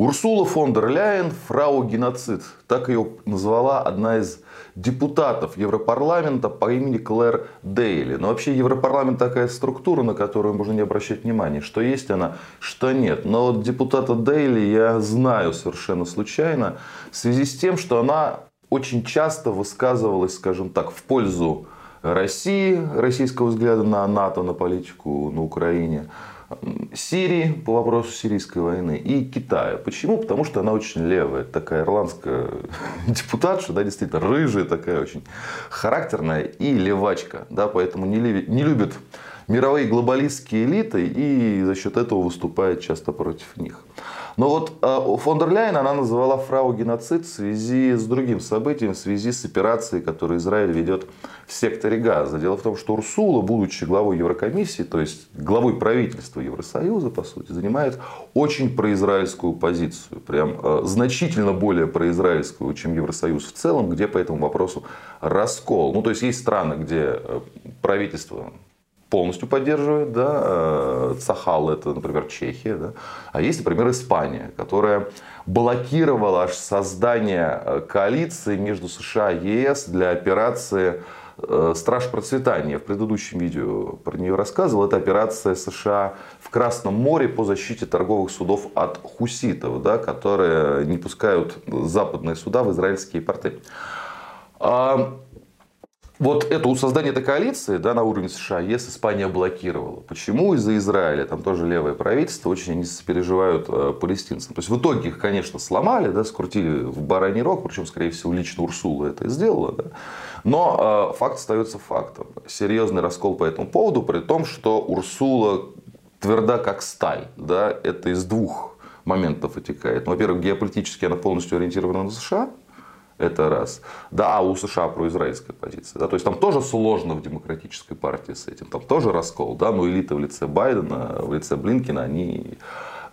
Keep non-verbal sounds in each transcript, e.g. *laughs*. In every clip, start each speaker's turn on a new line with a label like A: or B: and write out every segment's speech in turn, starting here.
A: Урсула фон дер Ляйен фрау геноцид. Так ее назвала одна из депутатов Европарламента по имени Клэр Дейли. Но вообще Европарламент такая структура, на которую можно не обращать внимания, что есть она, что нет. Но вот депутата Дейли я знаю совершенно случайно в связи с тем, что она очень часто высказывалась, скажем так, в пользу России, российского взгляда на НАТО, на политику на Украине, Сирии по вопросу сирийской войны и Китая. Почему? Потому что она очень левая, такая ирландская *laughs* депутатша, да, действительно рыжая такая очень характерная и левачка, да, поэтому не любит, не любит мировые глобалистские элиты и за счет этого выступает часто против них. Но вот э, фон дер Ляйен она называла фрау геноцид в связи с другим событием, в связи с операцией, которую Израиль ведет в секторе Газа. Дело в том, что Урсула, будучи главой Еврокомиссии, то есть главой правительства Евросоюза, по сути, занимает очень произраильскую позицию. Прям э, значительно более произраильскую, чем Евросоюз в целом, где по этому вопросу раскол. Ну, то есть есть страны, где э, правительство полностью поддерживает, да, э, Цахал это, например, Чехия, да, а есть, например, Испания, которая блокировала аж создание э, коалиции между США и ЕС для операции э, Страж процветания. В предыдущем видео про нее рассказывал. Это операция США в Красном море по защите торговых судов от хуситов, да, которые не пускают западные суда в израильские порты. Вот это создание этой коалиции да, на уровне США ЕС Испания блокировала. Почему? Из-за Израиля. Там тоже левое правительство. Очень они сопереживают э, палестинцам. То есть в итоге их, конечно, сломали, да, скрутили в бараний рог. Причем, скорее всего, лично Урсула это сделала. Да. Но э, факт остается фактом. Серьезный раскол по этому поводу, при том, что Урсула тверда как сталь. Да, это из двух моментов вытекает. Ну, во-первых, геополитически она полностью ориентирована на США. Это раз. Да, а у США произраильская позиция. Да, то есть там тоже сложно в демократической партии с этим. Там тоже раскол. Да, но элита в лице Байдена, в лице Блинкина, они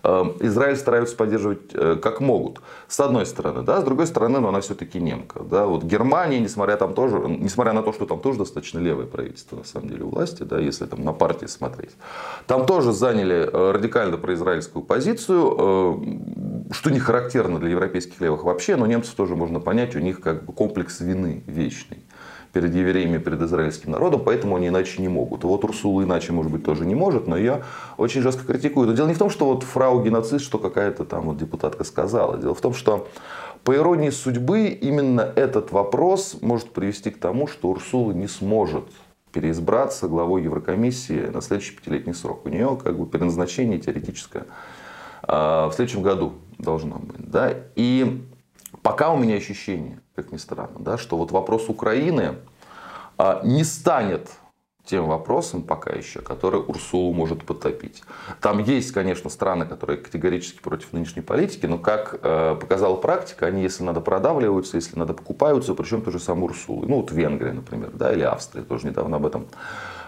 A: Эм, Израиль стараются поддерживать э, как могут. С одной стороны, да, с другой стороны, но она все-таки немка. Да. Вот Германия, несмотря, там тоже, несмотря на то, что там тоже достаточно левое правительство, на самом деле, у власти, да, если там на партии смотреть, там тоже заняли э, радикально произраильскую позицию, э, что не характерно для европейских левых вообще, но немцев тоже можно понять, у них как бы комплекс вины вечный перед евреями, перед израильским народом, поэтому они иначе не могут. Вот Урсула иначе, может быть, тоже не может, но ее очень жестко критикуют. Но дело не в том, что вот фрау геноцид, что какая-то там вот депутатка сказала. Дело в том, что по иронии судьбы именно этот вопрос может привести к тому, что Урсула не сможет переизбраться главой Еврокомиссии на следующий пятилетний срок. У нее как бы переназначение теоретическое а, в следующем году должно быть. Да? И пока у меня ощущение, как ни странно, да, что вот вопрос Украины а, не станет тем вопросом пока еще, который Урсулу может потопить. Там есть, конечно, страны, которые категорически против нынешней политики, но, как э, показала практика, они, если надо, продавливаются, если надо, покупаются, причем тоже сам Урсулы. Ну, вот Венгрия, например, да, или Австрия, тоже недавно об этом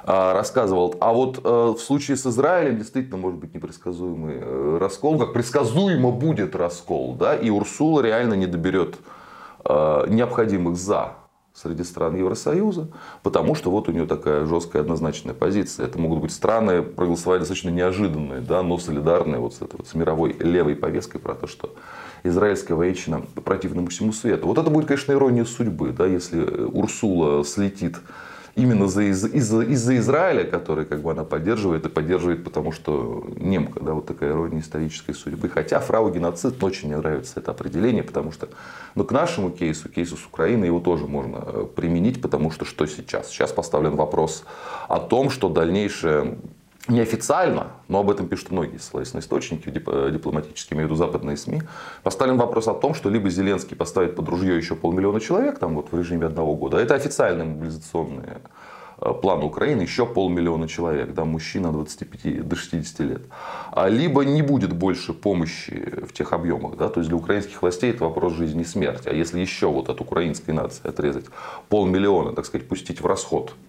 A: э, рассказывал. А вот э, в случае с Израилем действительно может быть непредсказуемый э, раскол, как предсказуемо будет раскол, да, и Урсула реально не доберет Э, необходимых за среди стран Евросоюза, потому что вот у нее такая жесткая однозначная позиция. Это могут быть страны, проголосовать достаточно неожиданные, да, но солидарные вот с, этой, вот, с мировой левой повесткой про то, что израильская военщина противна всему свету. Вот это будет, конечно, ирония судьбы, да, если Урсула слетит именно из-за из, из, из Израиля, который как бы она поддерживает и поддерживает, потому что немка, да, вот такая ирония исторической судьбы. Хотя фрау геноцид очень мне нравится это определение, потому что ну, к нашему кейсу, кейсу с Украиной, его тоже можно э, применить, потому что что сейчас? Сейчас поставлен вопрос о том, что дальнейшее неофициально, но об этом пишут многие ссылаясь на источники дипломатические, имею в виду западные СМИ, поставлен вопрос о том, что либо Зеленский поставит под ружье еще полмиллиона человек там вот в режиме одного года, это официальные мобилизационные э, планы Украины, еще полмиллиона человек, да, мужчин от 25 до 60 лет. А либо не будет больше помощи в тех объемах. Да, то есть для украинских властей это вопрос жизни и смерти. А если еще вот от украинской нации отрезать полмиллиона, так сказать, пустить в расход Э,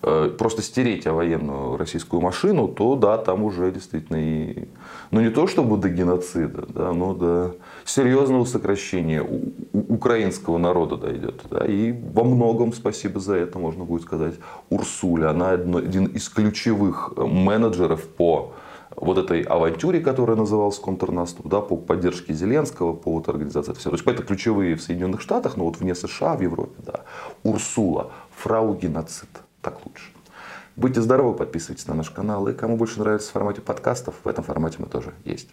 A: просто стереть военную российскую машину, то да, там уже действительно и, ну не то чтобы до геноцида, да, но до серьезного сокращения у, украинского народа дойдет. Да, и во многом спасибо за это, можно будет сказать, Урсуля. Она один из ключевых менеджеров по вот этой авантюре, которая называлась контрнаступ, да, по поддержке Зеленского, по вот организации. Все. То есть это ключевые в Соединенных Штатах, но вот вне США, в Европе, да. Урсула, фрау геноцид. Так лучше. Будьте здоровы, подписывайтесь на наш канал. И кому больше нравится в формате подкастов, в этом формате мы тоже есть.